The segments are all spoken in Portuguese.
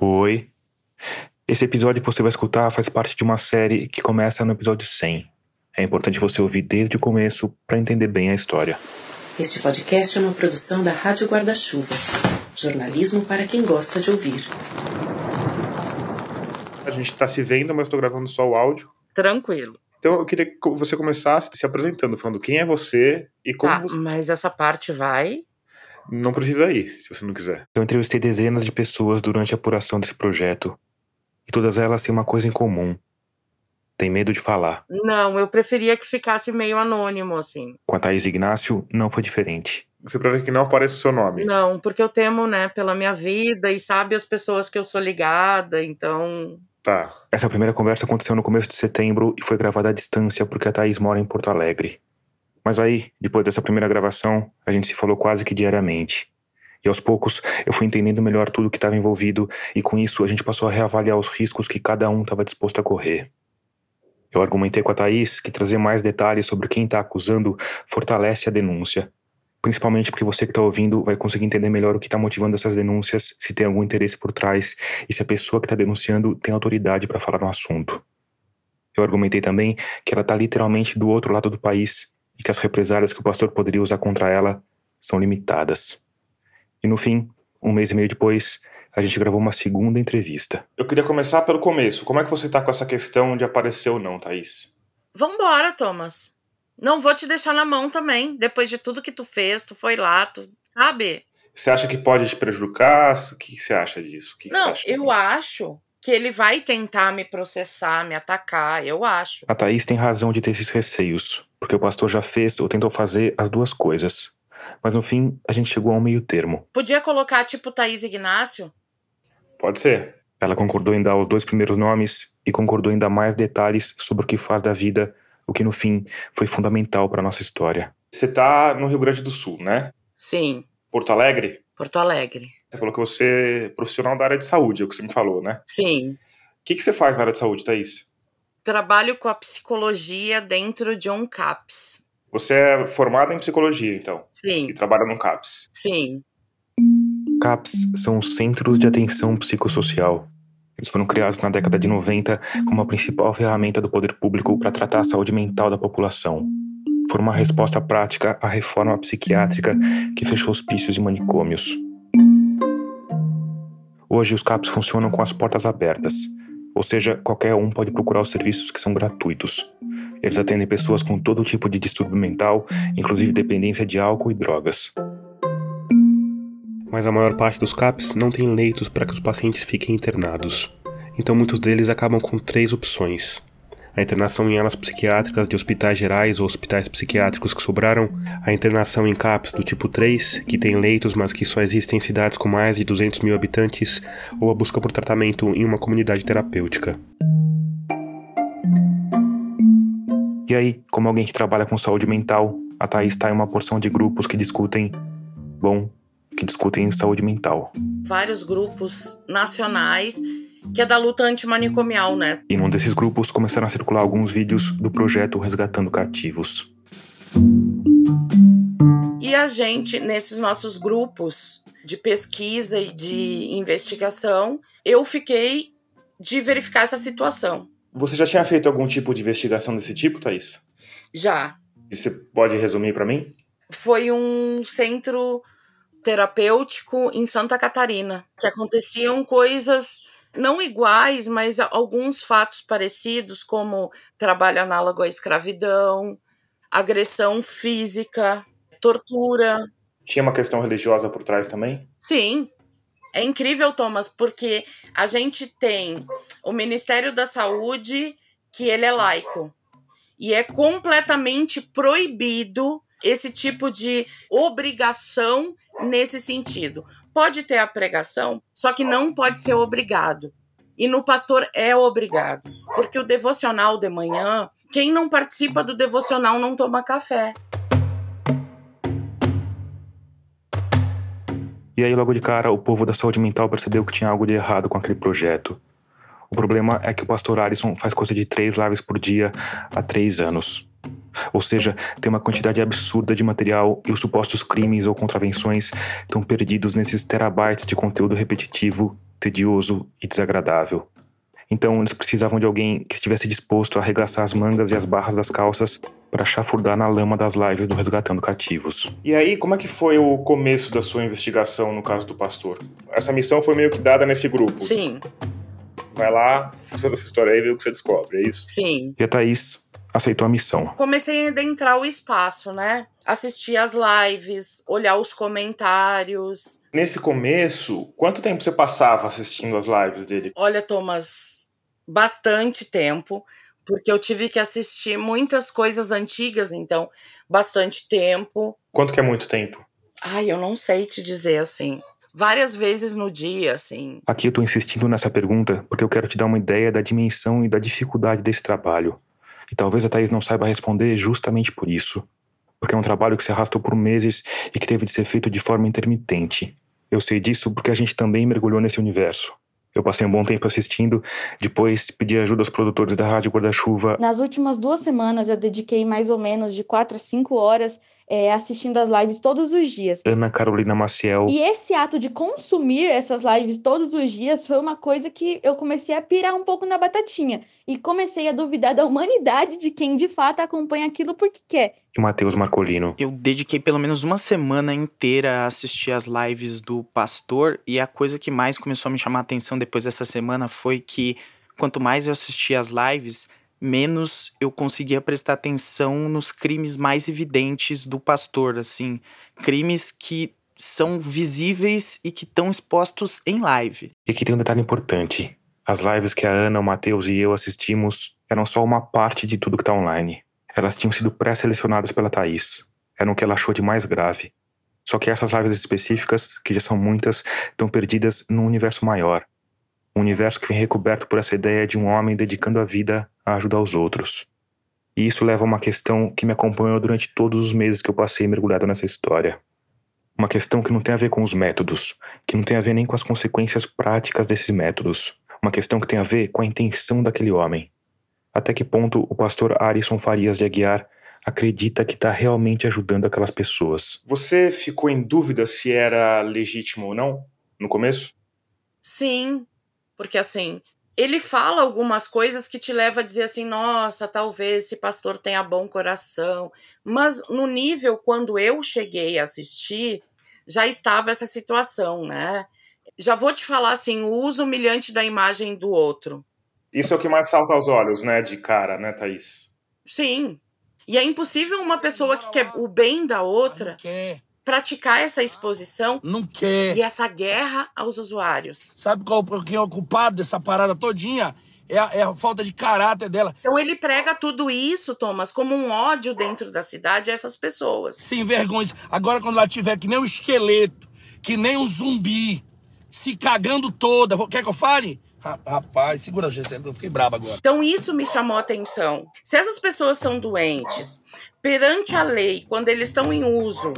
Oi. Esse episódio que você vai escutar faz parte de uma série que começa no episódio 100. É importante você ouvir desde o começo para entender bem a história. Este podcast é uma produção da Rádio Guarda-Chuva. Jornalismo para quem gosta de ouvir. A gente tá se vendo, mas tô gravando só o áudio. Tranquilo. Então eu queria que você começasse se apresentando, falando quem é você e como Tá, você. mas essa parte vai. Não precisa ir, se você não quiser. Eu entrevistei dezenas de pessoas durante a apuração desse projeto. E todas elas têm uma coisa em comum. Tem medo de falar. Não, eu preferia que ficasse meio anônimo, assim. Com a Thaís Ignácio, não foi diferente. Você pra ver que não apareça o seu nome. Não, porque eu temo, né, pela minha vida e sabe as pessoas que eu sou ligada, então. Tá. Essa primeira conversa aconteceu no começo de setembro e foi gravada à distância porque a Thaís mora em Porto Alegre. Mas aí, depois dessa primeira gravação, a gente se falou quase que diariamente. E aos poucos eu fui entendendo melhor tudo que estava envolvido e com isso a gente passou a reavaliar os riscos que cada um estava disposto a correr. Eu argumentei com a Thaís que trazer mais detalhes sobre quem está acusando fortalece a denúncia. Principalmente porque você que está ouvindo vai conseguir entender melhor o que está motivando essas denúncias, se tem algum interesse por trás e se a pessoa que está denunciando tem autoridade para falar no assunto. Eu argumentei também que ela está literalmente do outro lado do país e que as represálias que o pastor poderia usar contra ela são limitadas. E no fim, um mês e meio depois, a gente gravou uma segunda entrevista. Eu queria começar pelo começo. Como é que você tá com essa questão de aparecer ou não, Thaís? Vambora, Thomas. Não vou te deixar na mão também. Depois de tudo que tu fez, tu foi lá, tu. Sabe? Você acha que pode te prejudicar? O que você acha disso? O que Não, eu acho que ele vai tentar me processar, me atacar. Eu acho. A Thaís tem razão de ter esses receios, porque o pastor já fez ou tentou fazer as duas coisas. Mas no fim, a gente chegou a um meio termo. Podia colocar, tipo, Thaís Ignácio? Pode ser. Ela concordou em dar os dois primeiros nomes e concordou em dar mais detalhes sobre o que faz da vida, o que no fim foi fundamental para nossa história. Você tá no Rio Grande do Sul, né? Sim, Porto Alegre? Porto Alegre. Você falou que você é profissional da área de saúde, é o que você me falou, né? Sim. O que, que você faz na área de saúde, Thaís? Trabalho com a psicologia dentro de um CAPS. Você é formada em psicologia, então, e Sim, trabalha num CAPS. sim. CAPS são os Centros de Atenção Psicossocial. Eles foram criados na década de 90 como a principal ferramenta do poder público para tratar a saúde mental da população. Foram uma resposta prática à reforma psiquiátrica que fechou hospícios e manicômios. Hoje, os CAPS funcionam com as portas abertas, ou seja, qualquer um pode procurar os serviços que são gratuitos. Eles atendem pessoas com todo tipo de distúrbio mental, inclusive dependência de álcool e drogas. Mas a maior parte dos CAPs não tem leitos para que os pacientes fiquem internados. Então muitos deles acabam com três opções: a internação em alas psiquiátricas de hospitais gerais ou hospitais psiquiátricos que sobraram, a internação em CAPs do tipo 3, que tem leitos mas que só existem em cidades com mais de 200 mil habitantes, ou a busca por tratamento em uma comunidade terapêutica. E aí, como alguém que trabalha com saúde mental, a Thaís está em uma porção de grupos que discutem, bom, que discutem saúde mental. Vários grupos nacionais que é da luta antimanicomial, né? E num desses grupos começaram a circular alguns vídeos do projeto Resgatando Cativos. E a gente, nesses nossos grupos de pesquisa e de investigação, eu fiquei de verificar essa situação. Você já tinha feito algum tipo de investigação desse tipo, Thaís? Já. E você pode resumir para mim? Foi um centro terapêutico em Santa Catarina, que aconteciam coisas não iguais, mas alguns fatos parecidos, como trabalho análogo à escravidão, agressão física, tortura. Tinha uma questão religiosa por trás também? Sim. É incrível, Thomas, porque a gente tem o Ministério da Saúde, que ele é laico, e é completamente proibido esse tipo de obrigação nesse sentido. Pode ter a pregação, só que não pode ser obrigado. E no pastor é obrigado, porque o devocional de manhã, quem não participa do devocional não toma café. E aí, logo de cara, o povo da saúde mental percebeu que tinha algo de errado com aquele projeto. O problema é que o pastor Alisson faz coisa de três lives por dia há três anos. Ou seja, tem uma quantidade absurda de material e os supostos crimes ou contravenções estão perdidos nesses terabytes de conteúdo repetitivo tedioso e desagradável. Então eles precisavam de alguém que estivesse disposto a arregaçar as mangas e as barras das calças para chafurdar na lama das lives do Resgatando Cativos. E aí, como é que foi o começo da sua investigação no caso do pastor? Essa missão foi meio que dada nesse grupo. Sim. Vai lá, fuça dessa história aí e vê o que você descobre, é isso? Sim. E a Thaís aceitou a missão. Comecei a adentrar o espaço, né? Assistir as lives, olhar os comentários. Nesse começo, quanto tempo você passava assistindo as lives dele? Olha, Thomas, bastante tempo, porque eu tive que assistir muitas coisas antigas, então, bastante tempo. Quanto que é muito tempo? Ai, eu não sei te dizer assim. Várias vezes no dia, assim. Aqui eu tô insistindo nessa pergunta porque eu quero te dar uma ideia da dimensão e da dificuldade desse trabalho. E talvez a Thaís não saiba responder justamente por isso. Porque é um trabalho que se arrastou por meses e que teve de ser feito de forma intermitente. Eu sei disso porque a gente também mergulhou nesse universo. Eu passei um bom tempo assistindo, depois pedi ajuda aos produtores da Rádio Guarda-Chuva. Nas últimas duas semanas eu dediquei mais ou menos de quatro a cinco horas é, assistindo as lives todos os dias. Ana Carolina Maciel. E esse ato de consumir essas lives todos os dias foi uma coisa que eu comecei a pirar um pouco na batatinha. E comecei a duvidar da humanidade de quem de fato acompanha aquilo porque quer. E Matheus Marcolino. Eu dediquei pelo menos uma semana inteira a assistir as lives do pastor. E a coisa que mais começou a me chamar a atenção depois dessa semana foi que quanto mais eu assistia as lives, menos eu conseguia prestar atenção nos crimes mais evidentes do pastor, assim, crimes que são visíveis e que estão expostos em live. E aqui tem um detalhe importante. As lives que a Ana, o Matheus e eu assistimos eram só uma parte de tudo que está online. Elas tinham sido pré-selecionadas pela Thaís. Eram o que ela achou de mais grave. Só que essas lives específicas, que já são muitas, estão perdidas num universo maior. Um universo que vem recoberto por essa ideia de um homem dedicando a vida a ajudar os outros. E isso leva a uma questão que me acompanhou durante todos os meses que eu passei mergulhado nessa história. Uma questão que não tem a ver com os métodos, que não tem a ver nem com as consequências práticas desses métodos. Uma questão que tem a ver com a intenção daquele homem. Até que ponto o pastor Arison Farias de Aguiar acredita que está realmente ajudando aquelas pessoas. Você ficou em dúvida se era legítimo ou não no começo? Sim, porque assim, ele fala algumas coisas que te leva a dizer assim, nossa, talvez esse pastor tenha bom coração. Mas no nível quando eu cheguei a assistir, já estava essa situação, né? Já vou te falar assim, o uso humilhante da imagem do outro. Isso é o que mais salta aos olhos, né, de cara, né, Thaís? Sim. E é impossível uma pessoa que quer o bem da outra praticar essa exposição não quer. e essa guerra aos usuários. Sabe qual quem é o culpado dessa parada todinha? É a, é a, falta de caráter dela. Então ele prega tudo isso, Thomas, como um ódio dentro da cidade a essas pessoas. Sem vergonha. Agora, quando ela tiver que nem um esqueleto, que nem um zumbi, se cagando toda, quer que eu fale? Rapaz, segura a GC, eu fiquei bravo agora. Então isso me chamou a atenção. Se essas pessoas são doentes, perante a lei, quando eles estão em uso,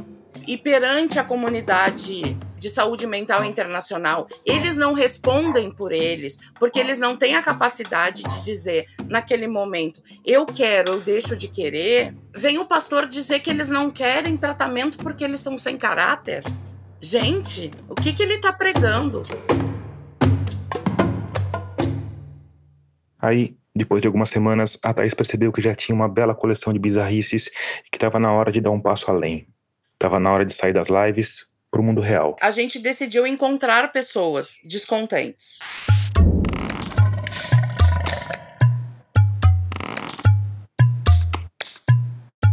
e perante a comunidade de saúde mental internacional, eles não respondem por eles, porque eles não têm a capacidade de dizer naquele momento, eu quero, eu deixo de querer. Vem o pastor dizer que eles não querem tratamento porque eles são sem caráter. Gente, o que, que ele está pregando? Aí, depois de algumas semanas, a Thaís percebeu que já tinha uma bela coleção de bizarrices e que estava na hora de dar um passo além. Tava na hora de sair das lives pro mundo real. A gente decidiu encontrar pessoas descontentes.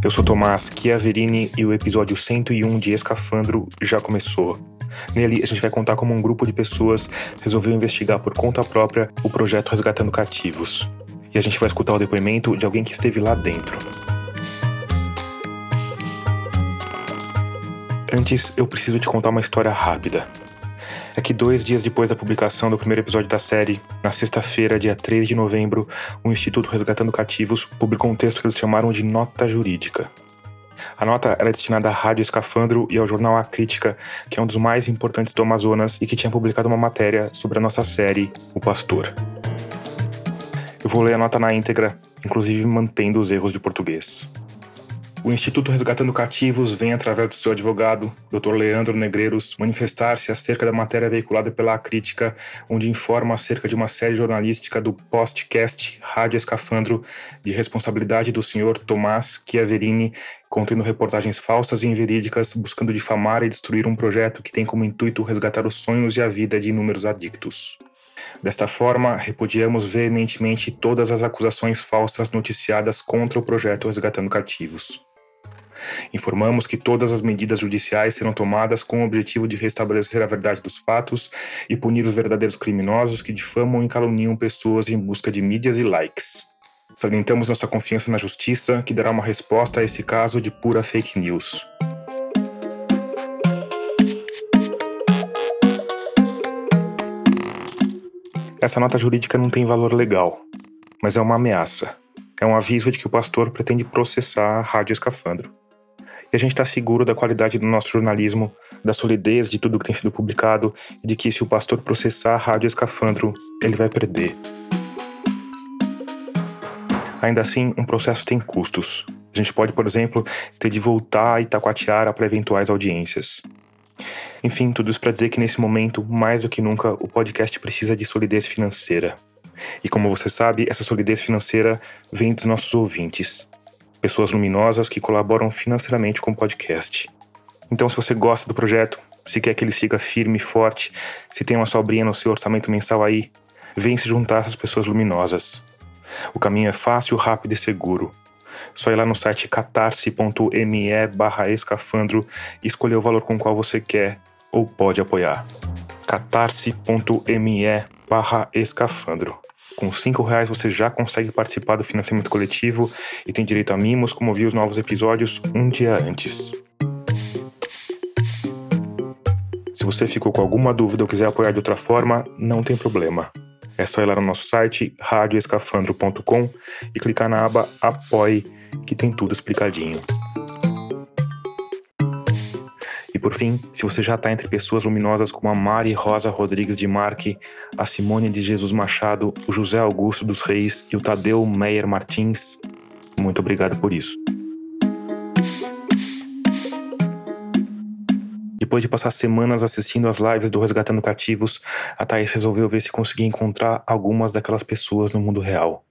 Eu sou Tomás Chiaverini e o episódio 101 de Escafandro já começou. Nele, a gente vai contar como um grupo de pessoas resolveu investigar por conta própria o projeto Resgatando Cativos. E a gente vai escutar o depoimento de alguém que esteve lá dentro. Antes, eu preciso te contar uma história rápida. É que dois dias depois da publicação do primeiro episódio da série, na sexta-feira, dia 3 de novembro, o Instituto Resgatando Cativos publicou um texto que eles chamaram de nota jurídica. A nota era destinada à Rádio Escafandro e ao jornal A Crítica, que é um dos mais importantes do Amazonas e que tinha publicado uma matéria sobre a nossa série O Pastor. Eu vou ler a nota na íntegra, inclusive mantendo os erros de português. O Instituto Resgatando Cativos vem, através do seu advogado, Dr. Leandro Negreiros, manifestar-se acerca da matéria veiculada pela Crítica, onde informa acerca de uma série jornalística do podcast Rádio Escafandro, de responsabilidade do senhor Tomás Chiaverini, contendo reportagens falsas e inverídicas, buscando difamar e destruir um projeto que tem como intuito resgatar os sonhos e a vida de inúmeros adictos. Desta forma, repudiamos veementemente todas as acusações falsas noticiadas contra o projeto Resgatando Cativos. Informamos que todas as medidas judiciais serão tomadas com o objetivo de restabelecer a verdade dos fatos e punir os verdadeiros criminosos que difamam e caluniam pessoas em busca de mídias e likes. Salientamos nossa confiança na justiça, que dará uma resposta a esse caso de pura fake news. Essa nota jurídica não tem valor legal, mas é uma ameaça. É um aviso de que o pastor pretende processar a Rádio Escafandro. E a gente está seguro da qualidade do nosso jornalismo, da solidez de tudo que tem sido publicado e de que se o pastor processar a Rádio Escafandro, ele vai perder. Ainda assim, um processo tem custos. A gente pode, por exemplo, ter de voltar a Itacoatiara para eventuais audiências. Enfim, tudo isso para dizer que nesse momento, mais do que nunca, o podcast precisa de solidez financeira. E como você sabe, essa solidez financeira vem dos nossos ouvintes. Pessoas luminosas que colaboram financeiramente com o podcast. Então, se você gosta do projeto, se quer que ele siga firme e forte, se tem uma sobrinha no seu orçamento mensal aí, vem se juntar a essas pessoas luminosas. O caminho é fácil, rápido e seguro. Só ir lá no site catarse.me barra escafandro e escolher o valor com o qual você quer ou pode apoiar. catarse.me barra escafandro. Com cinco reais você já consegue participar do financiamento coletivo e tem direito a mimos como ouvir os novos episódios um dia antes. Se você ficou com alguma dúvida ou quiser apoiar de outra forma, não tem problema. É só ir lá no nosso site radioescafandro.com e clicar na aba Apoie, que tem tudo explicadinho. E por fim, se você já está entre pessoas luminosas como a Mari Rosa Rodrigues de Marque, a Simone de Jesus Machado, o José Augusto dos Reis e o Tadeu Meyer Martins, muito obrigado por isso. Depois de passar semanas assistindo às lives do Resgatando Cativos, a Thaís resolveu ver se conseguia encontrar algumas daquelas pessoas no mundo real.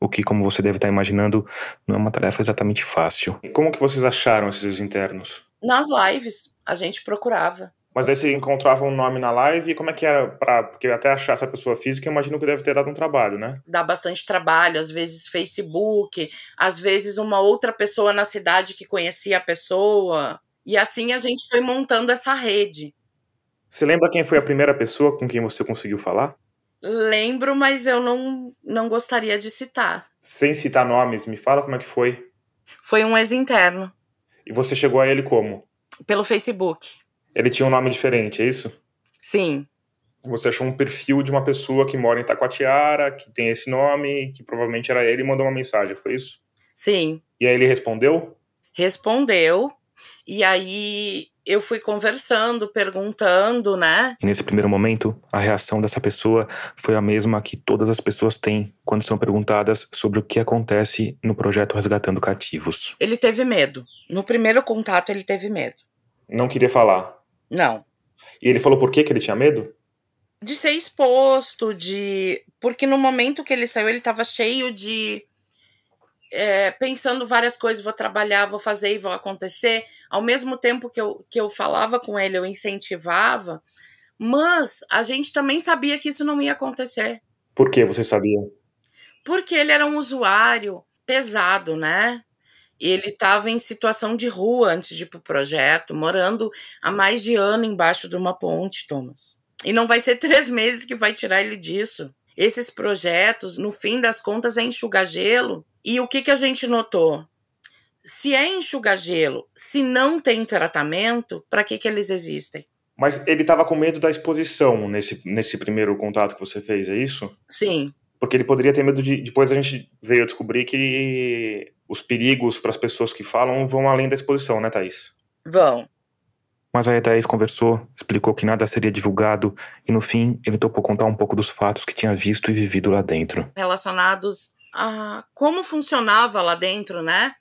O que, como você deve estar imaginando, não é uma tarefa exatamente fácil. Como que vocês acharam esses internos? Nas lives, a gente procurava. Mas aí você encontrava um nome na live e como é que era para porque até achar essa pessoa física, eu imagino que deve ter dado um trabalho, né? Dá bastante trabalho, às vezes Facebook, às vezes uma outra pessoa na cidade que conhecia a pessoa. E assim a gente foi montando essa rede. Você lembra quem foi a primeira pessoa com quem você conseguiu falar? Lembro, mas eu não, não gostaria de citar. Sem citar nomes, me fala como é que foi. Foi um ex-interno. E você chegou a ele como? Pelo Facebook. Ele tinha um nome diferente, é isso? Sim. Você achou um perfil de uma pessoa que mora em Taquatiara, que tem esse nome, que provavelmente era ele e mandou uma mensagem, foi isso? Sim. E aí ele respondeu? Respondeu. E aí eu fui conversando, perguntando, né? E nesse primeiro momento, a reação dessa pessoa foi a mesma que todas as pessoas têm quando são perguntadas sobre o que acontece no projeto Resgatando Cativos. Ele teve medo. No primeiro contato, ele teve medo. Não queria falar. Não. E ele falou por que, que ele tinha medo? De ser exposto, de. Porque no momento que ele saiu, ele estava cheio de. É, pensando várias coisas, vou trabalhar, vou fazer e vou acontecer. Ao mesmo tempo que eu, que eu falava com ele, eu incentivava, mas a gente também sabia que isso não ia acontecer. Por que você sabia? Porque ele era um usuário pesado, né? Ele estava em situação de rua antes de ir pro projeto, morando há mais de ano embaixo de uma ponte, Thomas. E não vai ser três meses que vai tirar ele disso. Esses projetos, no fim das contas, é enxugar gelo. E o que, que a gente notou? Se é enxugar gelo, se não tem tratamento, para que, que eles existem? Mas ele estava com medo da exposição nesse, nesse primeiro contato que você fez, é isso? Sim. Porque ele poderia ter medo de. Depois a gente veio a descobrir que os perigos para as pessoas que falam vão além da exposição, né, Thaís? Vão. Mas aí a Thaís conversou, explicou que nada seria divulgado e no fim ele topou contar um pouco dos fatos que tinha visto e vivido lá dentro. Relacionados a como funcionava lá dentro, né?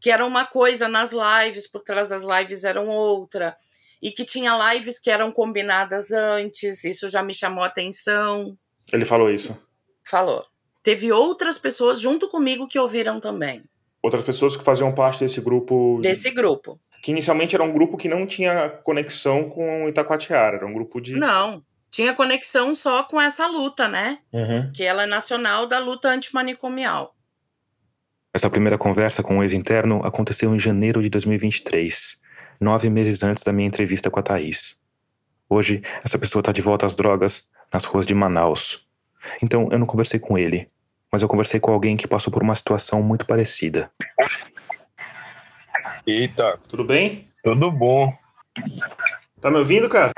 que era uma coisa nas lives, por trás das lives eram outra, e que tinha lives que eram combinadas antes, isso já me chamou a atenção. Ele falou isso. Falou. Teve outras pessoas junto comigo que ouviram também. Outras pessoas que faziam parte desse grupo. Desse grupo. Que inicialmente era um grupo que não tinha conexão com Itacoatiara, era um grupo de. Não, tinha conexão só com essa luta, né? Uhum. Que ela é nacional da luta antimanicomial. Essa primeira conversa com o ex-interno aconteceu em janeiro de 2023, nove meses antes da minha entrevista com a Thaís. Hoje, essa pessoa está de volta às drogas nas ruas de Manaus. Então, eu não conversei com ele, mas eu conversei com alguém que passou por uma situação muito parecida. Eita, Tudo bem? tudo bom. Tá me ouvindo, cara?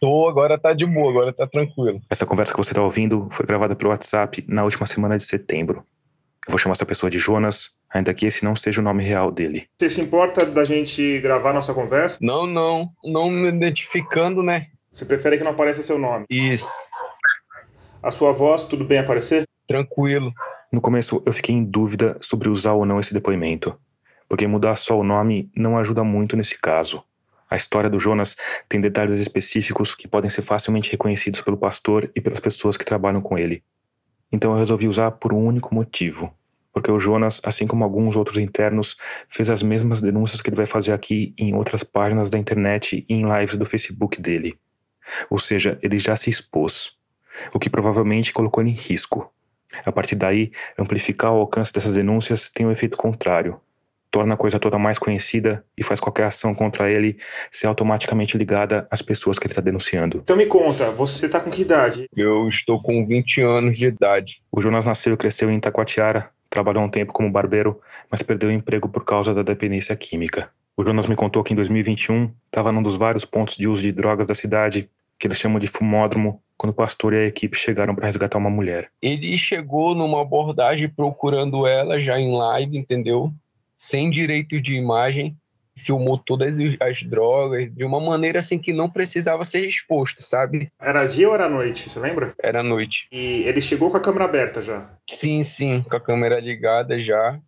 Tô, agora tá de boa, agora tá tranquilo. Essa conversa que você está ouvindo foi gravada pelo WhatsApp na última semana de setembro. Eu vou chamar essa pessoa de Jonas, ainda que esse não seja o nome real dele. Você se importa da gente gravar nossa conversa? Não, não, não me identificando, né? Você prefere que não apareça seu nome? Isso, A sua voz, tudo bem aparecer? tranquilo. No começo, eu fiquei em dúvida sobre usar ou não esse depoimento, porque mudar só o nome não ajuda muito nesse caso. A história do Jonas tem detalhes específicos que podem ser facilmente reconhecidos pelo pastor e pelas pessoas que trabalham com ele. Então eu resolvi usar por um único motivo. Porque o Jonas, assim como alguns outros internos, fez as mesmas denúncias que ele vai fazer aqui em outras páginas da internet e em lives do Facebook dele. Ou seja, ele já se expôs, o que provavelmente colocou ele em risco. A partir daí, amplificar o alcance dessas denúncias tem um efeito contrário. Torna a coisa toda mais conhecida e faz qualquer ação contra ele ser automaticamente ligada às pessoas que ele está denunciando. Então me conta, você tá com que idade? Eu estou com 20 anos de idade. O Jonas nasceu e cresceu em Itacoatiara, trabalhou um tempo como barbeiro, mas perdeu o emprego por causa da dependência química. O Jonas me contou que em 2021 estava num dos vários pontos de uso de drogas da cidade, que eles chamam de fumódromo, quando o pastor e a equipe chegaram para resgatar uma mulher. Ele chegou numa abordagem procurando ela já em live, entendeu? Sem direito de imagem, filmou todas as- as drogas de uma maneira assim que não precisava ser exposto, sabe? Era dia ou era noite, você lembra? Era noite. E ele chegou com a câmera aberta já. Sim, sim, com a câmera ligada já.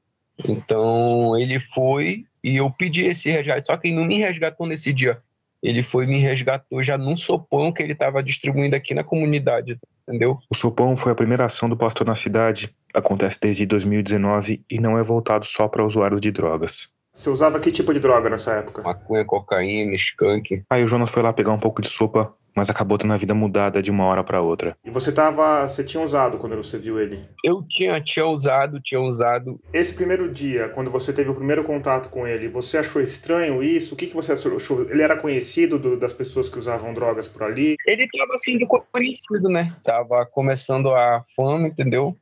Então ele foi e eu pedi esse resgate, só que ele não me resgatou nesse dia. Ele foi e me resgatou já num sopão que ele estava distribuindo aqui na comunidade, entendeu? O sopão foi a primeira ação do pastor na cidade, acontece desde 2019 e não é voltado só para usuários de drogas. Você usava que tipo de droga nessa época? Maconha, cocaína, skunk. Aí o Jonas foi lá pegar um pouco de sopa, mas acabou tendo a vida mudada de uma hora para outra. E você tava. Você tinha usado quando você viu ele? Eu tinha, tinha usado, tinha usado. Esse primeiro dia, quando você teve o primeiro contato com ele, você achou estranho isso? O que, que você achou? Ele era conhecido do- das pessoas que usavam drogas por ali? Ele tava sendo conhecido, né? Tava começando a fama, entendeu?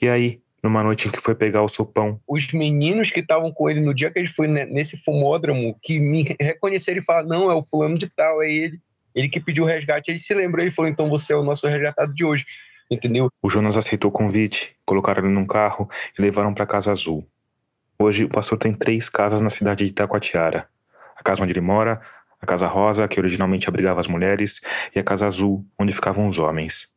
E aí, numa noite em que foi pegar o sopão, os meninos que estavam com ele no dia que ele foi ne- nesse fumódromo, que me reconheceram e falaram, não, é o fulano de tal, é ele. Ele que pediu o resgate, ele se lembrou, ele falou, então você é o nosso resgatado de hoje, entendeu? o Jonas aceitou o convite, colocaram ele num carro e levaram para Casa Azul. Hoje, o pastor tem três casas na cidade de Itacoatiara: a casa onde ele mora, a Casa Rosa, que originalmente abrigava as mulheres, e a Casa Azul, onde ficavam os homens.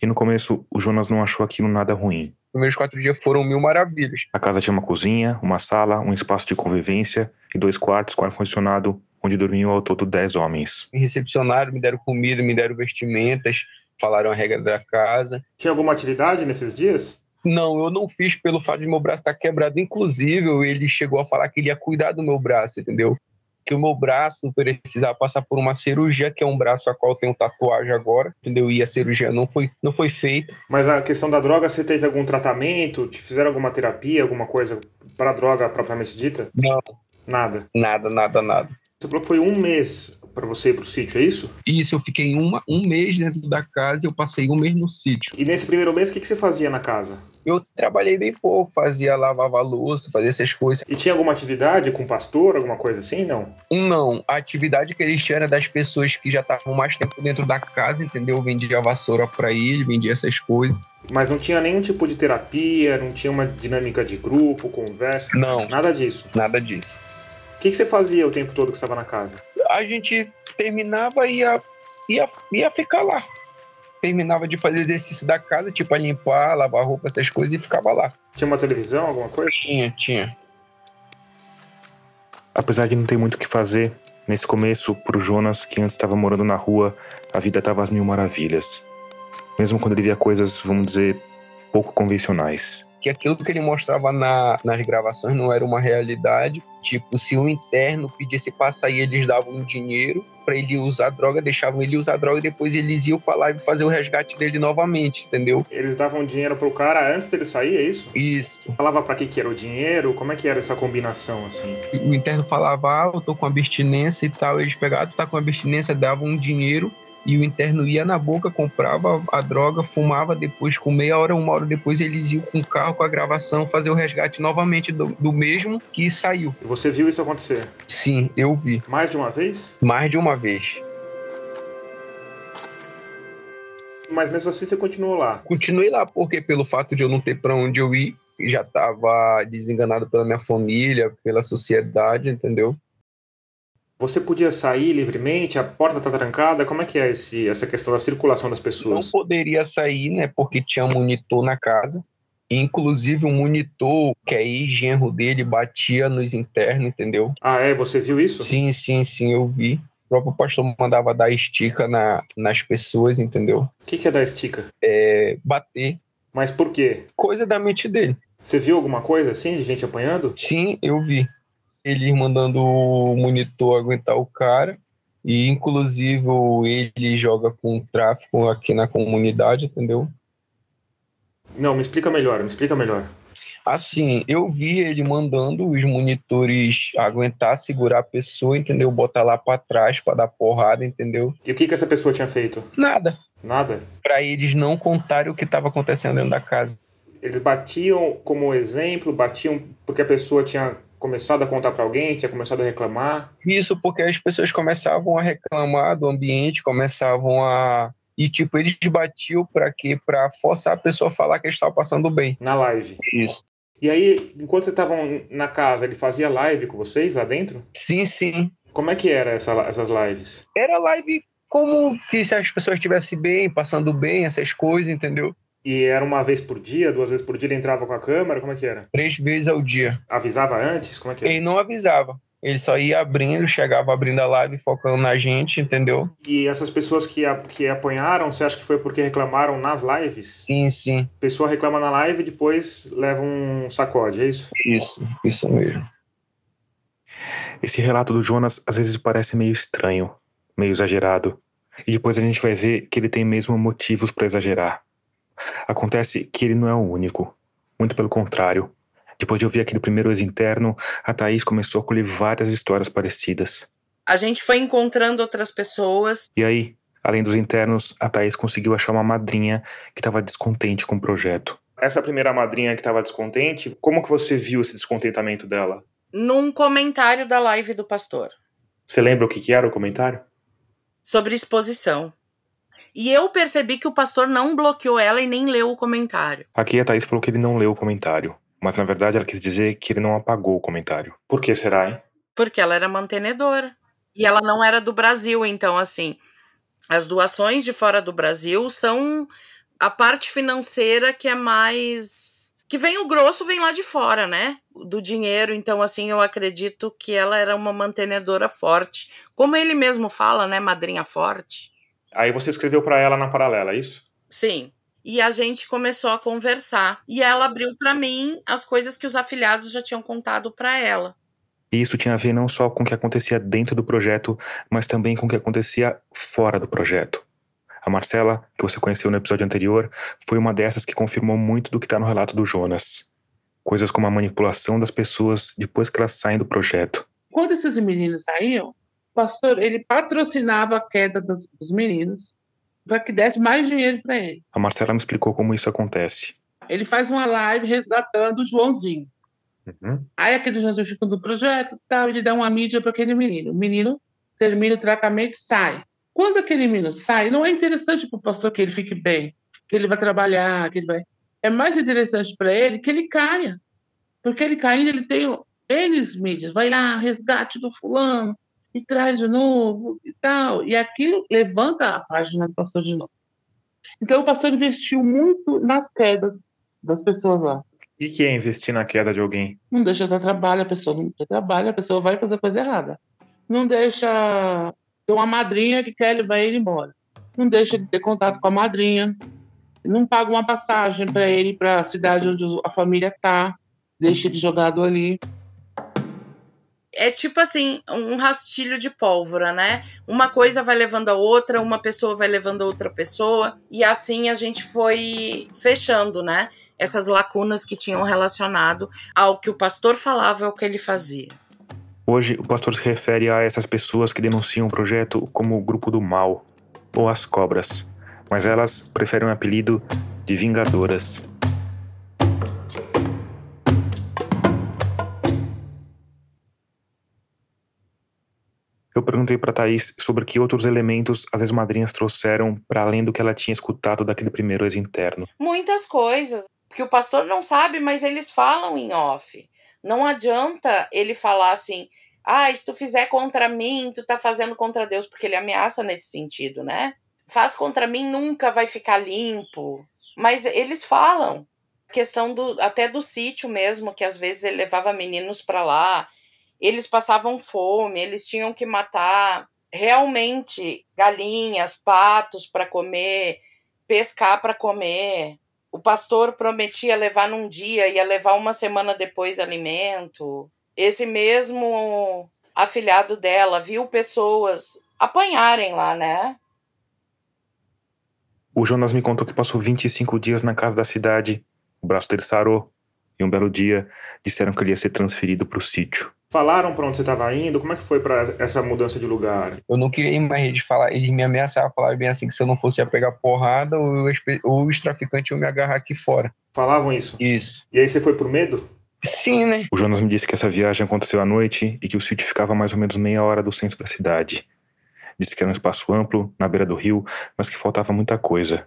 E no começo, o Jonas não achou aquilo nada ruim. Os primeiros quatro dias foram mil maravilhas. A casa tinha uma cozinha, uma sala, um espaço de convivência e dois quartos com ar-condicionado, onde dormiam ao todo dez homens. Me recepcionaram, me deram comida, me deram vestimentas, falaram a regra da casa. Tinha alguma atividade nesses dias? Não, eu não fiz pelo fato de meu braço estar quebrado. Inclusive, ele chegou a falar que ele ia cuidar do meu braço, entendeu? Que o meu braço precisava passar por uma cirurgia, que é um braço a qual eu tenho tatuagem agora, entendeu? E a cirurgia não foi, não foi feita. Mas a questão da droga, você teve algum tratamento? Te fizeram alguma terapia, alguma coisa para droga propriamente dita? Não, Nada. nada, nada, nada. Você falou que foi um mês para você ir pro sítio, é isso? Isso, eu fiquei uma, um mês dentro da casa e eu passei um mês no sítio. E nesse primeiro mês, o que, que você fazia na casa? Eu trabalhei bem pouco, fazia, lavava a louça, fazia essas coisas. E tinha alguma atividade com pastor, alguma coisa assim? Não. Não, a atividade que eles tinham era das pessoas que já estavam mais tempo dentro da casa, entendeu? Eu vendia vassoura pra ele, vendia essas coisas. Mas não tinha nenhum tipo de terapia, não tinha uma dinâmica de grupo, conversa, Não, nada disso. nada disso. O que, que você fazia o tempo todo que você estava na casa? A gente terminava e ia, ia, ia ficar lá. Terminava de fazer exercício da casa, tipo a limpar, lavar roupa, essas coisas, e ficava lá. Tinha uma televisão, alguma coisa? Tinha, tinha. Apesar de não ter muito o que fazer, nesse começo, pro Jonas, que antes estava morando na rua, a vida estava às mil maravilhas. Mesmo quando ele via coisas, vamos dizer, pouco convencionais que aquilo que ele mostrava na, nas gravações não era uma realidade. Tipo, se um interno pedisse pra sair, eles davam um dinheiro para ele usar droga, deixavam ele usar droga e depois eles iam pra live fazer o resgate dele novamente, entendeu? Eles davam dinheiro pro cara antes dele sair, é isso? Isso. Falava para que que era o dinheiro? Como é que era essa combinação, assim? O interno falava, ah, eu tô com abstinência e tal. Eles pegavam, tu tá com abstinência, davam um dinheiro e o interno ia na boca, comprava a droga, fumava, depois, com meia hora, uma hora depois, eles iam com o carro, com a gravação, fazer o resgate novamente do, do mesmo que saiu. E você viu isso acontecer? Sim, eu vi. Mais de uma vez? Mais de uma vez. Mas mesmo assim você continuou lá? Continuei lá, porque pelo fato de eu não ter para onde eu ir, já estava desenganado pela minha família, pela sociedade, entendeu? Você podia sair livremente? A porta está trancada? Como é que é esse, essa questão da circulação das pessoas? Não poderia sair, né? Porque tinha um monitor na casa. Inclusive, o um monitor, que aí genro dele, batia nos internos, entendeu? Ah, é? Você viu isso? Sim, sim, sim, eu vi. O próprio pastor mandava dar estica na, nas pessoas, entendeu? O que, que é dar estica? É bater. Mas por quê? Coisa da mente dele. Você viu alguma coisa assim de gente apanhando? Sim, eu vi ele mandando o monitor aguentar o cara. E inclusive ele joga com tráfico aqui na comunidade, entendeu? Não, me explica melhor, me explica melhor. Assim, eu vi ele mandando os monitores aguentar, segurar a pessoa, entendeu? Botar lá para trás para dar porrada, entendeu? E o que que essa pessoa tinha feito? Nada. Nada? Para eles não contarem o que estava acontecendo dentro da casa. Eles batiam como exemplo, batiam porque a pessoa tinha começado a contar para alguém, tinha começado a reclamar? Isso porque as pessoas começavam a reclamar do ambiente, começavam a e tipo eles batiam para quê? Para forçar a pessoa a falar que estava passando bem. Na live. Isso. E aí, enquanto vocês estavam na casa, ele fazia live com vocês lá dentro? Sim, sim. Como é que era essa, essas lives? Era live como que se as pessoas estivessem bem, passando bem, essas coisas, entendeu? E era uma vez por dia, duas vezes por dia ele entrava com a câmera? Como é que era? Três vezes ao dia. Avisava antes? Como é que era? Ele não avisava. Ele só ia abrindo, chegava abrindo a live, focando na gente, entendeu? E essas pessoas que, que apanharam, você acha que foi porque reclamaram nas lives? Sim, sim. A pessoa reclama na live e depois leva um sacode, é isso? Isso, isso mesmo. Esse relato do Jonas às vezes parece meio estranho, meio exagerado. E depois a gente vai ver que ele tem mesmo motivos para exagerar. Acontece que ele não é o único. Muito pelo contrário. Depois de ouvir aquele primeiro ex-interno, a Thaís começou a colher várias histórias parecidas. A gente foi encontrando outras pessoas. E aí, além dos internos, a Thaís conseguiu achar uma madrinha que estava descontente com o projeto. Essa primeira madrinha que estava descontente, como que você viu esse descontentamento dela? Num comentário da live do pastor. Você lembra o que, que era o comentário? Sobre exposição. E eu percebi que o pastor não bloqueou ela e nem leu o comentário. Aqui a Thaís falou que ele não leu o comentário. Mas na verdade ela quis dizer que ele não apagou o comentário. Por que será, hein? Porque ela era mantenedora. E ela não era do Brasil, então, assim, as doações de fora do Brasil são a parte financeira que é mais. Que vem o grosso, vem lá de fora, né? Do dinheiro. Então, assim, eu acredito que ela era uma mantenedora forte. Como ele mesmo fala, né? Madrinha forte. Aí você escreveu para ela na paralela, é isso? Sim. E a gente começou a conversar. E ela abriu para mim as coisas que os afiliados já tinham contado para ela. E isso tinha a ver não só com o que acontecia dentro do projeto, mas também com o que acontecia fora do projeto. A Marcela, que você conheceu no episódio anterior, foi uma dessas que confirmou muito do que está no relato do Jonas. Coisas como a manipulação das pessoas depois que elas saem do projeto. Quando esses meninos saíam, pastor ele patrocinava a queda dos, dos meninos para que desse mais dinheiro para ele. A Marcela me explicou como isso acontece. Ele faz uma live resgatando o Joãozinho. Uhum. Aí aquele Joãozinho fica do projeto, tal, ele dá uma mídia para aquele menino. O menino termina o tratamento e sai. Quando aquele menino sai, não é interessante para o pastor que ele fique bem, que ele vai trabalhar, que ele vai. É mais interessante para ele que ele caia. Porque ele caindo, ele tem N mídias. Vai lá, resgate do fulano, e traz de novo e tal. E aquilo levanta a página do pastor de novo. Então, o pastor investiu muito nas quedas das pessoas lá. O que é investir na queda de alguém? Não deixa dar trabalho, a pessoa não tem trabalho, a pessoa vai fazer coisa errada. Não deixa ter uma madrinha que quer levar ele embora. Não deixa de ter contato com a madrinha. Não paga uma passagem para ele para a cidade onde a família tá. Deixa ele jogado ali é tipo assim, um rastilho de pólvora, né? Uma coisa vai levando a outra, uma pessoa vai levando a outra pessoa, e assim a gente foi fechando, né? Essas lacunas que tinham relacionado ao que o pastor falava ao que ele fazia. Hoje, o pastor se refere a essas pessoas que denunciam o projeto como o grupo do mal, ou as cobras, mas elas preferem o apelido de vingadoras. Eu perguntei para Thaís sobre que outros elementos as ex-madrinhas trouxeram para além do que ela tinha escutado daquele primeiro ex-interno. Muitas coisas que o pastor não sabe, mas eles falam em off. Não adianta ele falar assim: "Ah, se tu fizer contra mim, tu tá fazendo contra Deus", porque ele ameaça nesse sentido, né? Faz contra mim nunca vai ficar limpo. Mas eles falam questão do até do sítio mesmo, que às vezes ele levava meninos para lá eles passavam fome, eles tinham que matar realmente galinhas, patos para comer, pescar para comer. O pastor prometia levar num dia, ia levar uma semana depois alimento. Esse mesmo afilhado dela viu pessoas apanharem lá, né? O Jonas me contou que passou 25 dias na casa da cidade. O braço dele sarou. E um belo dia disseram que ele ia ser transferido para o sítio. Falaram para onde você estava indo? Como é que foi para essa mudança de lugar? Eu não queria mais de falar, eles me ameaçavam, falaram bem assim que se eu não fosse ia pegar porrada, ou, ou os traficantes iam me agarrar aqui fora. Falavam isso? Isso. E aí você foi por medo? Sim, né? O Jonas me disse que essa viagem aconteceu à noite e que o sítio ficava mais ou menos meia hora do centro da cidade. Disse que era um espaço amplo, na beira do rio, mas que faltava muita coisa.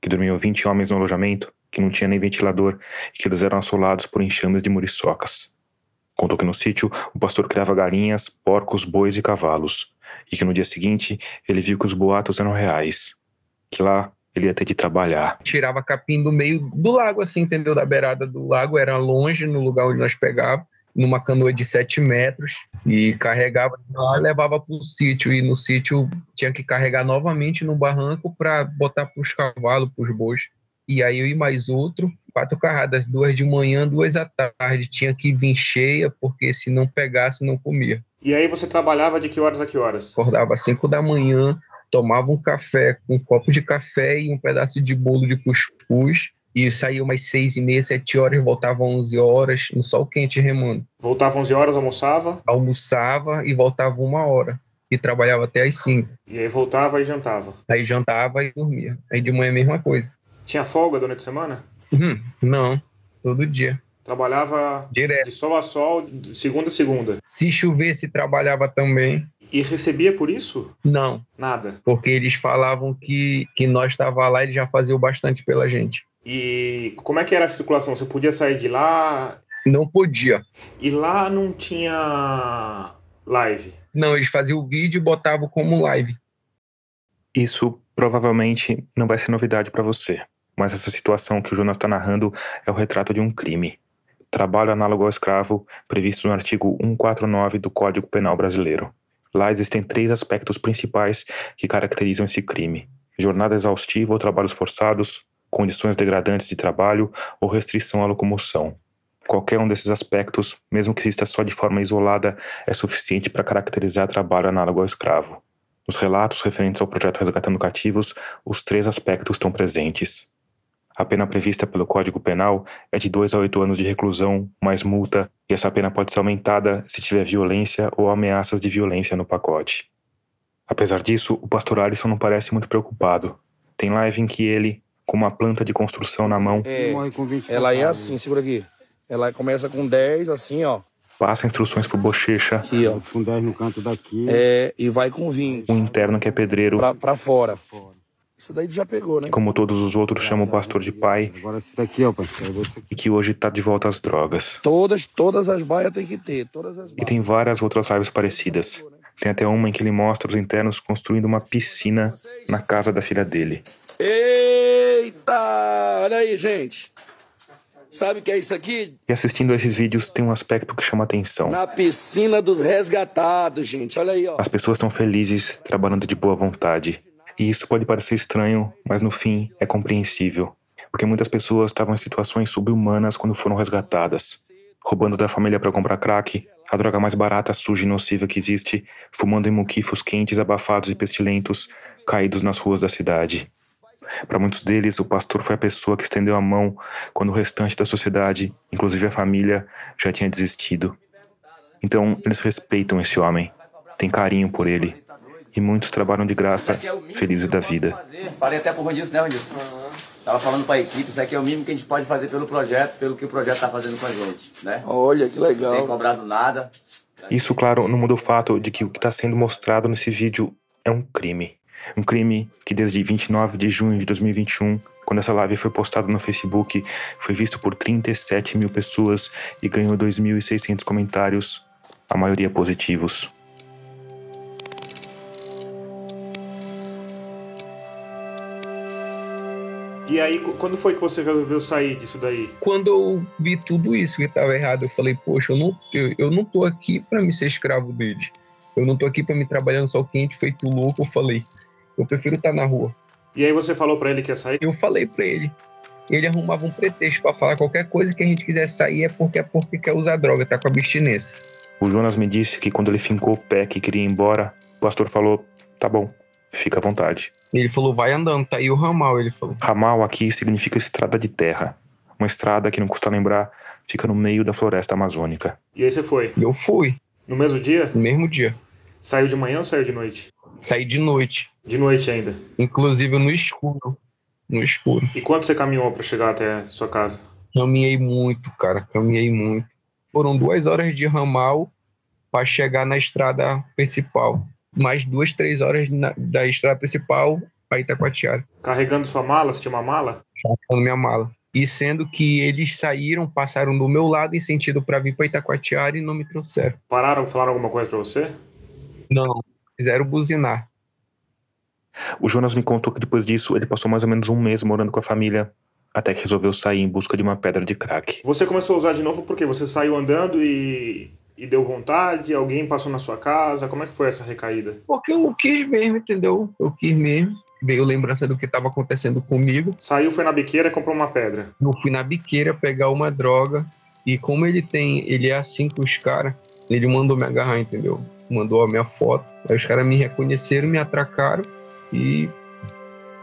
Que dormiam 20 homens no alojamento, que não tinha nem ventilador e que eles eram assolados por enxames de muriçocas. Contou que no sítio o pastor criava galinhas, porcos, bois e cavalos, e que no dia seguinte ele viu que os boatos eram reais, que lá ele ia ter de trabalhar. Tirava capim do meio do lago, assim, entendeu? Da beirada do lago, era longe, no lugar onde nós pegávamos, numa canoa de 7 metros, e carregava lá e levava para o sítio. E no sítio tinha que carregar novamente no barranco para botar para os cavalos, para os bois. E aí eu e mais outro, quatro carradas, duas de manhã, duas à tarde. Tinha que vir cheia, porque se não pegasse, não comia. E aí você trabalhava de que horas a que horas? Acordava às cinco da manhã, tomava um café, um copo de café e um pedaço de bolo de cuscuz. E saía umas seis e meia, sete horas, voltava onze horas, no sol quente remando. Voltava onze horas, almoçava? Almoçava e voltava uma hora. E trabalhava até às cinco. E aí voltava e jantava? Aí jantava e dormia. Aí de manhã a mesma coisa. Tinha folga durante a semana? Uhum, não, todo dia. Trabalhava Direto. de sol a sol, de segunda a segunda. Se chovesse, trabalhava também. E recebia por isso? Não. Nada. Porque eles falavam que, que nós estava lá e já faziam bastante pela gente. E como é que era a circulação? Você podia sair de lá? Não podia. E lá não tinha live? Não, eles faziam o vídeo e botavam como live. Isso provavelmente não vai ser novidade para você, mas essa situação que o Jonas está narrando é o retrato de um crime. Trabalho análogo ao escravo, previsto no artigo 149 do Código Penal Brasileiro. Lá existem três aspectos principais que caracterizam esse crime: jornada exaustiva ou trabalhos forçados, condições degradantes de trabalho ou restrição à locomoção. Qualquer um desses aspectos, mesmo que exista só de forma isolada, é suficiente para caracterizar trabalho análogo ao escravo. Nos relatos referentes ao projeto Resgatando Cativos, os três aspectos estão presentes. A pena prevista pelo Código Penal é de 2 a 8 anos de reclusão, mais multa, e essa pena pode ser aumentada se tiver violência ou ameaças de violência no pacote. Apesar disso, o pastor Alisson não parece muito preocupado. Tem live em que ele, com uma planta de construção na mão, é, ela é assim, segura aqui. Ela começa com 10, assim, ó passa instruções pro Bochecha. Aqui, ó. Com 10 no canto daqui. É, e vai com 20. Um interno que é pedreiro. Pra, pra fora. Isso daí já pegou, né? Como todos os outros chamam o pastor de pai. Agora esse daqui, ó, pai. E que hoje tá de volta às drogas. Todas, todas as baias tem que ter. Todas as E tem várias outras lives parecidas. Tem até uma em que ele mostra os internos construindo uma piscina na casa da filha dele. Eita! Olha aí, gente. Sabe o que é isso aqui? E assistindo a esses vídeos tem um aspecto que chama atenção. Na piscina dos resgatados, gente. Olha aí, ó. As pessoas estão felizes, trabalhando de boa vontade. E isso pode parecer estranho, mas no fim é compreensível. Porque muitas pessoas estavam em situações subhumanas quando foram resgatadas. Roubando da família para comprar crack, a droga mais barata, suja e nociva que existe, fumando em muquifos quentes, abafados e pestilentos, caídos nas ruas da cidade. Para muitos deles, o pastor foi a pessoa que estendeu a mão quando o restante da sociedade, inclusive a família, já tinha desistido. Então, eles respeitam esse homem, têm carinho por ele, e muitos trabalham de graça, felizes da vida. Falei até pro Rondilson, né, Rondilson? Tava falando para a equipe, isso aqui é o mínimo que a gente pode fazer pelo projeto, pelo que o projeto está fazendo com a gente, né? Olha, que legal. Não tem cobrado nada. Isso, claro, não muda o fato de que o que está sendo mostrado nesse vídeo é um crime. Um crime que desde 29 de junho de 2021, quando essa live foi postada no Facebook, foi visto por 37 mil pessoas e ganhou 2.600 comentários, a maioria positivos. E aí, quando foi que você resolveu sair disso daí? Quando eu vi tudo isso que estava errado, eu falei, poxa, eu não, eu, eu não tô aqui para me ser escravo deles. Eu não tô aqui para me trabalhar no sol quente feito louco. Eu falei, eu prefiro estar tá na rua. E aí você falou para ele que ia sair? Eu falei para ele. Ele arrumava um pretexto para falar qualquer coisa que a gente quiser sair é porque é porque quer usar droga, tá com abstinência. O Jonas me disse que quando ele fincou o pé que queria ir embora, o pastor falou: tá bom, Fica à vontade. Ele falou, vai andando, tá aí o ramal, ele falou. Ramal aqui significa estrada de terra. Uma estrada que não custa lembrar, fica no meio da floresta amazônica. E aí você foi? Eu fui. No mesmo dia? No mesmo dia. Saiu de manhã ou saiu de noite? Saí de noite. De noite ainda? Inclusive no escuro. No escuro. E quanto você caminhou para chegar até a sua casa? Caminhei muito, cara. Caminhei muito. Foram duas horas de ramal para chegar na estrada principal mais duas, três horas na, da estrada principal para Itacoatiara. Carregando sua mala? Você tinha uma mala? Carregando minha mala. E sendo que eles saíram, passaram do meu lado em sentido para vir para Itacoatiara e não me trouxeram. Pararam, falaram alguma coisa para você? Não, fizeram buzinar. O Jonas me contou que depois disso ele passou mais ou menos um mês morando com a família, até que resolveu sair em busca de uma pedra de crack. Você começou a usar de novo porque você saiu andando e e deu vontade? Alguém passou na sua casa? Como é que foi essa recaída? Porque eu quis mesmo, entendeu? Eu quis mesmo. Veio lembrança do que estava acontecendo comigo. Saiu, foi na biqueira e comprou uma pedra. Eu fui na biqueira pegar uma droga. E como ele tem, ele é assim com os caras, ele mandou me agarrar, entendeu? Mandou a minha foto. Aí os caras me reconheceram, me atracaram e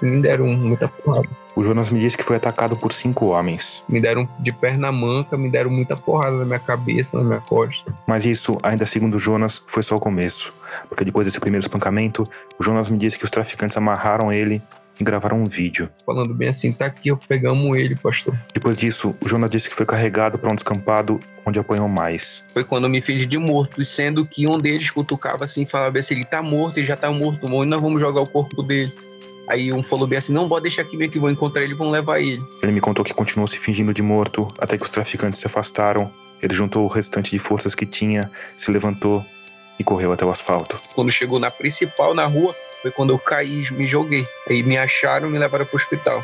me deram muita porrada. O Jonas me disse que foi atacado por cinco homens. Me deram de perna manca, me deram muita porrada na minha cabeça, na minha costa. Mas isso, ainda segundo o Jonas, foi só o começo. Porque depois desse primeiro espancamento, o Jonas me disse que os traficantes amarraram ele gravaram um vídeo. Falando bem assim, tá aqui, pegamos ele, pastor. Depois disso, o Jonas disse que foi carregado para um descampado onde apanhou mais. Foi quando eu me fiz de morto, sendo que um deles cutucava assim, falava assim, ele tá morto, ele já tá morto, e nós vamos jogar o corpo dele. Aí um falou bem assim: não, pode deixar aqui meio que vão encontrar ele vão levar ele. Ele me contou que continuou se fingindo de morto até que os traficantes se afastaram. Ele juntou o restante de forças que tinha, se levantou e correu até o asfalto. Quando chegou na principal, na rua, foi quando eu caí e me joguei. Aí me acharam e me levaram para o hospital.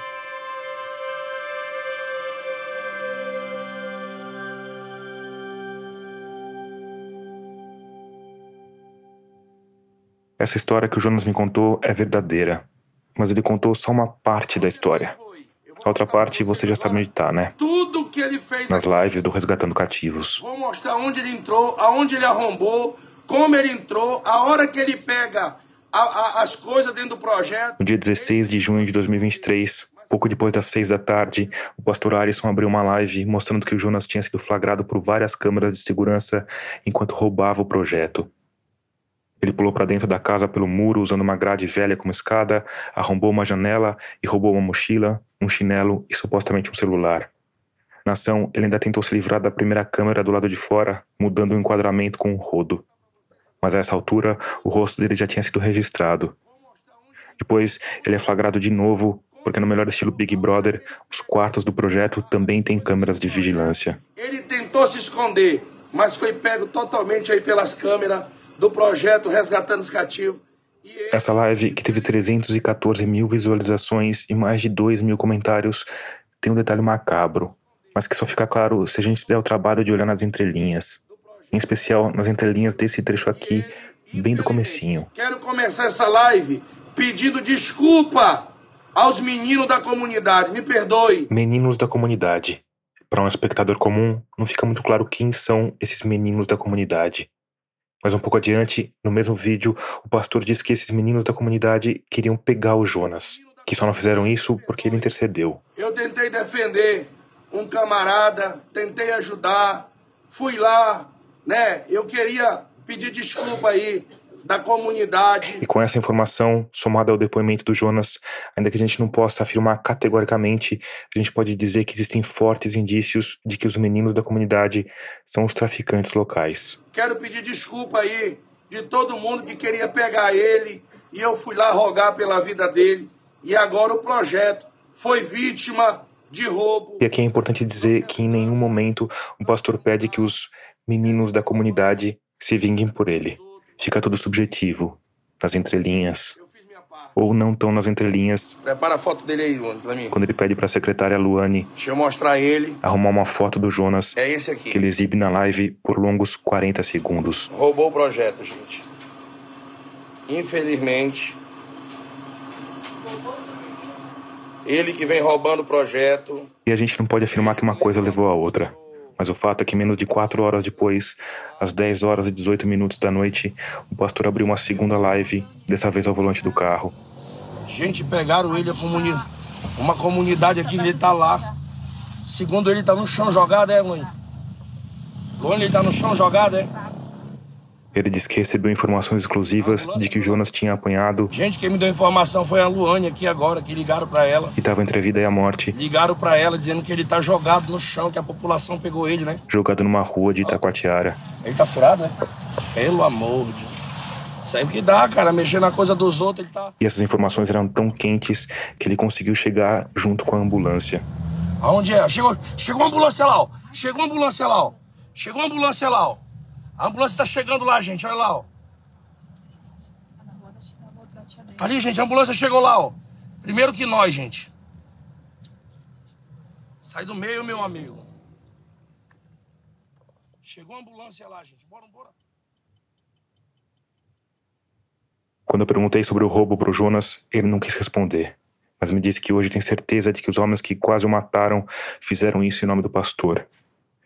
Essa história que o Jonas me contou é verdadeira mas ele contou só uma parte da história. A outra parte você já sabe onde tá, né? Tudo que ele fez Nas lives do Resgatando Cativos. Vou mostrar onde ele entrou, aonde ele arrombou, como ele entrou, a hora que ele pega a, a, as coisas dentro do projeto. No dia 16 de junho de 2023, pouco depois das seis da tarde, o pastor Alisson abriu uma live mostrando que o Jonas tinha sido flagrado por várias câmeras de segurança enquanto roubava o projeto. Ele pulou para dentro da casa pelo muro usando uma grade velha como escada, arrombou uma janela e roubou uma mochila, um chinelo e supostamente um celular. Na ação, ele ainda tentou se livrar da primeira câmera do lado de fora, mudando o enquadramento com um rodo. Mas a essa altura, o rosto dele já tinha sido registrado. Depois, ele é flagrado de novo, porque no melhor estilo Big Brother, os quartos do projeto também têm câmeras de vigilância. Ele tentou se esconder, mas foi pego totalmente aí pelas câmeras do projeto Resgatando os Cativos. Essa live, que teve 314 mil visualizações e mais de 2 mil comentários, tem um detalhe macabro. mas que só fica claro se a gente der o trabalho de olhar nas entrelinhas. Em especial nas entrelinhas desse trecho aqui, bem do comecinho. Quero começar essa live pedindo desculpa aos meninos da comunidade. Me perdoe. Meninos da comunidade. Para um espectador comum, não fica muito claro quem são esses meninos da comunidade. Mas um pouco adiante, no mesmo vídeo, o pastor diz que esses meninos da comunidade queriam pegar o Jonas, que só não fizeram isso porque ele intercedeu. Eu tentei defender um camarada, tentei ajudar, fui lá, né? Eu queria pedir desculpa aí da comunidade. E com essa informação, somada ao depoimento do Jonas, ainda que a gente não possa afirmar categoricamente, a gente pode dizer que existem fortes indícios de que os meninos da comunidade são os traficantes locais. Quero pedir desculpa aí de todo mundo que queria pegar ele e eu fui lá rogar pela vida dele. E agora o projeto foi vítima de roubo. E aqui é importante dizer que em nenhum momento o pastor pede que os meninos da comunidade se vinguem por ele. Fica tudo subjetivo, nas entrelinhas. Ou não tão nas entrelinhas. Prepara a foto dele aí, Luane, pra mim. Quando ele pede pra secretária Luane. Deixa eu mostrar ele. Arrumar uma foto do Jonas. É esse aqui. Que ele exibe na live por longos 40 segundos. Roubou o projeto, gente. Infelizmente. Ele que vem roubando o projeto. E a gente não pode afirmar que uma coisa levou a outra. Mas o fato é que menos de quatro horas depois, às 10 horas e 18 minutos da noite, o pastor abriu uma segunda live, dessa vez ao volante do carro. Gente, pegaram ele, comuni... uma comunidade aqui, ele tá lá. Segundo ele, tá no chão jogado, é, mãe? Luane, ele tá no chão jogado, é? Ele disse que recebeu informações exclusivas de que o Jonas tinha apanhado. Gente, quem me deu informação foi a Luane aqui agora, que ligaram para ela. E tava entre a vida e a morte. Ligaram para ela dizendo que ele tá jogado no chão, que a população pegou ele, né? Jogado numa rua de Itacoatiara. Ele tá furado, né? Pelo amor de Deus. Isso aí que dá, cara, mexer na coisa dos outros, ele tá. E essas informações eram tão quentes que ele conseguiu chegar junto com a ambulância. Aonde é? Chegou, chegou a ambulância lá, ó. Chegou a ambulância lá, ó. Chegou a ambulância lá, ó. A ambulância tá chegando lá, gente. Olha lá, ó. Tá ali, gente. A ambulância chegou lá, ó. Primeiro que nós, gente. Sai do meio, meu amigo. Chegou a ambulância lá, gente. Bora, bora. Quando eu perguntei sobre o roubo pro Jonas, ele não quis responder. Mas me disse que hoje tem certeza de que os homens que quase o mataram fizeram isso em nome do pastor.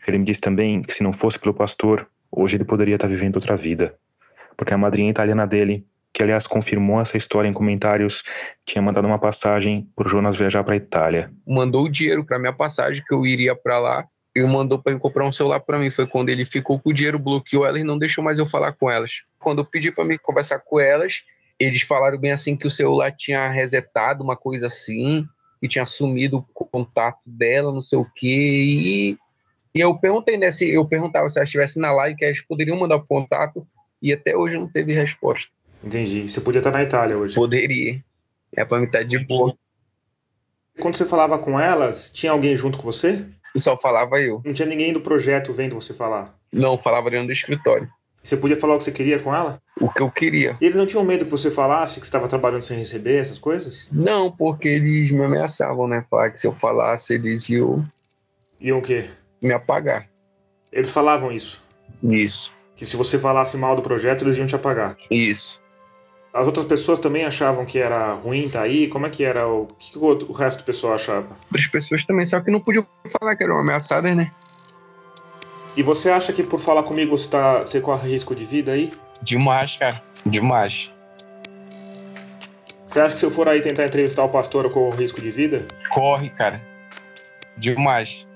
Ele me disse também que se não fosse pelo pastor, hoje ele poderia estar vivendo outra vida. Porque a madrinha italiana dele, que aliás confirmou essa história em comentários, tinha mandado uma passagem pro Jonas viajar para Itália. Mandou o dinheiro para minha passagem que eu iria para lá. Ele mandou para comprar um celular para mim. Foi quando ele ficou com o dinheiro, bloqueou elas e não deixou mais eu falar com elas. Quando eu pedi para mim conversar com elas, eles falaram bem assim que o celular tinha resetado, uma coisa assim, e tinha sumido o contato dela, não sei o quê. E e eu perguntei, né, se eu perguntava se ela estivesse na live, que eles poderiam mandar o contato, e até hoje não teve resposta. Entendi. Você podia estar na Itália hoje? Poderia. É pra mim estar de boa. Quando você falava com elas, tinha alguém junto com você? E só falava eu. Não tinha ninguém do projeto vendo você falar? Não, falava dentro do escritório. Você podia falar o que você queria com ela? O que eu queria. E eles não tinham medo que você falasse que estava trabalhando sem receber essas coisas? Não, porque eles me ameaçavam, né? Falar que se eu falasse, eles iam. Iam o quê? Me apagar. Eles falavam isso? Isso. Que se você falasse mal do projeto, eles iam te apagar? Isso. As outras pessoas também achavam que era ruim tá aí? Como é que era? O que, o resto do pessoal achava? Outras pessoas também, só que não podiam falar que eram ameaçadas, né? E você acha que por falar comigo você, tá, você corre risco de vida aí? Demais, cara. Demais. Você acha que se eu for aí tentar entrevistar o pastor eu corro risco de vida? Corre, cara. Demais.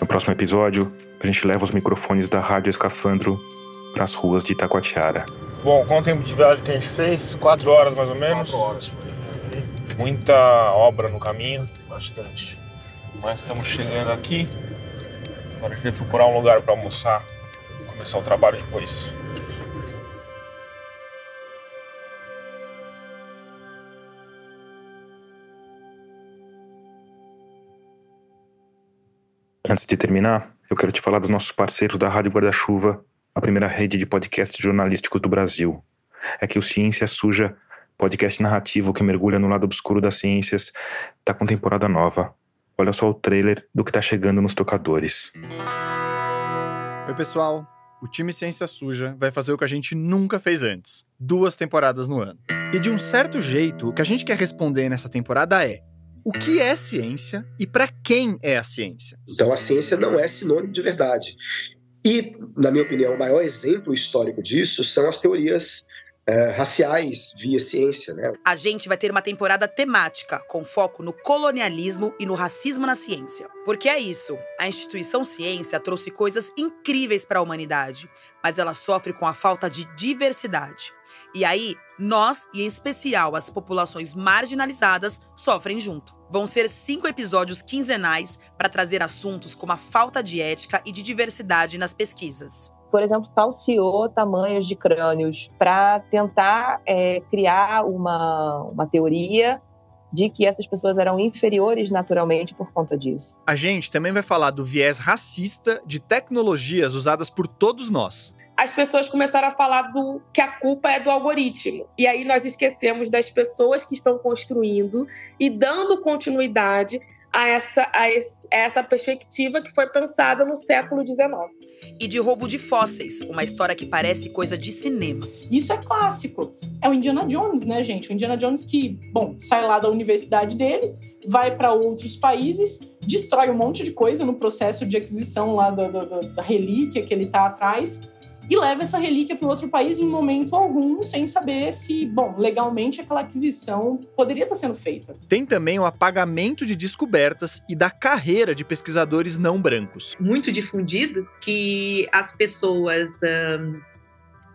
No próximo episódio, a gente leva os microfones da Rádio Escafandro para as ruas de Itacoatiara. Bom, qual o tempo de viagem que a gente fez? Quatro horas mais ou menos? Quatro horas. Muita obra no caminho. Bastante. Mas estamos chegando aqui. Agora a gente vai procurar um lugar para almoçar. Começar o trabalho depois. Antes de terminar, eu quero te falar dos nossos parceiros da Rádio Guarda-Chuva, a primeira rede de podcast jornalístico do Brasil. É que o Ciência Suja podcast narrativo que mergulha no lado obscuro das ciências, tá com temporada nova. Olha só o trailer do que tá chegando nos tocadores. Oi, pessoal. O time Ciência Suja vai fazer o que a gente nunca fez antes: duas temporadas no ano. E de um certo jeito, o que a gente quer responder nessa temporada é: o que é ciência e para quem é a ciência? Então, a ciência não é sinônimo de verdade. E, na minha opinião, o maior exemplo histórico disso são as teorias é, raciais via ciência. Né? A gente vai ter uma temporada temática com foco no colonialismo e no racismo na ciência. Porque é isso, a instituição ciência trouxe coisas incríveis para a humanidade, mas ela sofre com a falta de diversidade. E aí, nós, e em especial as populações marginalizadas, sofrem junto. Vão ser cinco episódios quinzenais para trazer assuntos como a falta de ética e de diversidade nas pesquisas por exemplo, falseou tamanhos de crânios para tentar é, criar uma, uma teoria de que essas pessoas eram inferiores naturalmente por conta disso. A gente também vai falar do viés racista de tecnologias usadas por todos nós. As pessoas começaram a falar do que a culpa é do algoritmo. E aí nós esquecemos das pessoas que estão construindo e dando continuidade a essa, a, esse, a essa perspectiva que foi pensada no século XIX. E de roubo de fósseis, uma história que parece coisa de cinema. Isso é clássico. É o Indiana Jones, né, gente? O Indiana Jones que, bom, sai lá da universidade dele, vai para outros países, destrói um monte de coisa no processo de aquisição lá da, da, da relíquia que ele tá atrás e leva essa relíquia para outro país em momento algum, sem saber se, bom, legalmente aquela aquisição poderia estar sendo feita. Tem também o apagamento de descobertas e da carreira de pesquisadores não brancos. Muito difundido que as pessoas um,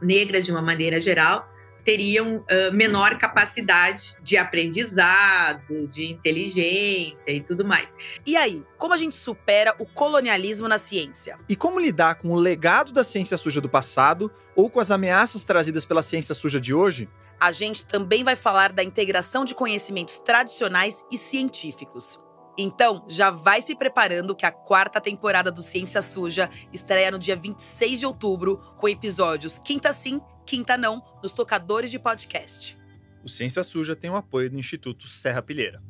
negras, de uma maneira geral, teriam uh, menor capacidade de aprendizado, de inteligência e tudo mais. E aí, como a gente supera o colonialismo na ciência? E como lidar com o legado da ciência suja do passado ou com as ameaças trazidas pela ciência suja de hoje? A gente também vai falar da integração de conhecimentos tradicionais e científicos. Então, já vai se preparando que a quarta temporada do Ciência Suja estreia no dia 26 de outubro, com episódios Quinta Sim quinta não, nos tocadores de podcast. O Ciência Suja tem o apoio do Instituto Serra Pilheira.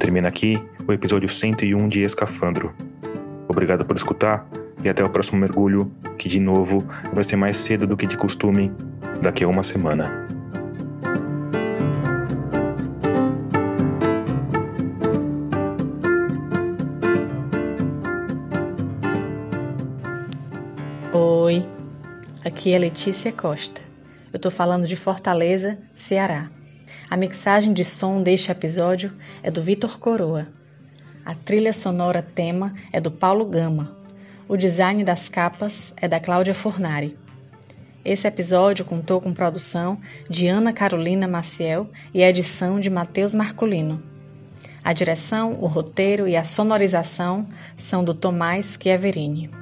Termina aqui o episódio 101 de Escafandro. Obrigado por escutar e até o próximo mergulho, que de novo vai ser mais cedo do que de costume, daqui a uma semana. Oi, aqui é Letícia Costa. Eu tô falando de Fortaleza, Ceará. A mixagem de som deste episódio é do Vitor Coroa. A trilha sonora tema é do Paulo Gama. O design das capas é da Cláudia Fornari. Esse episódio contou com produção de Ana Carolina Maciel e edição de Matheus Marcolino. A direção, o roteiro e a sonorização são do Tomás Chiaverini.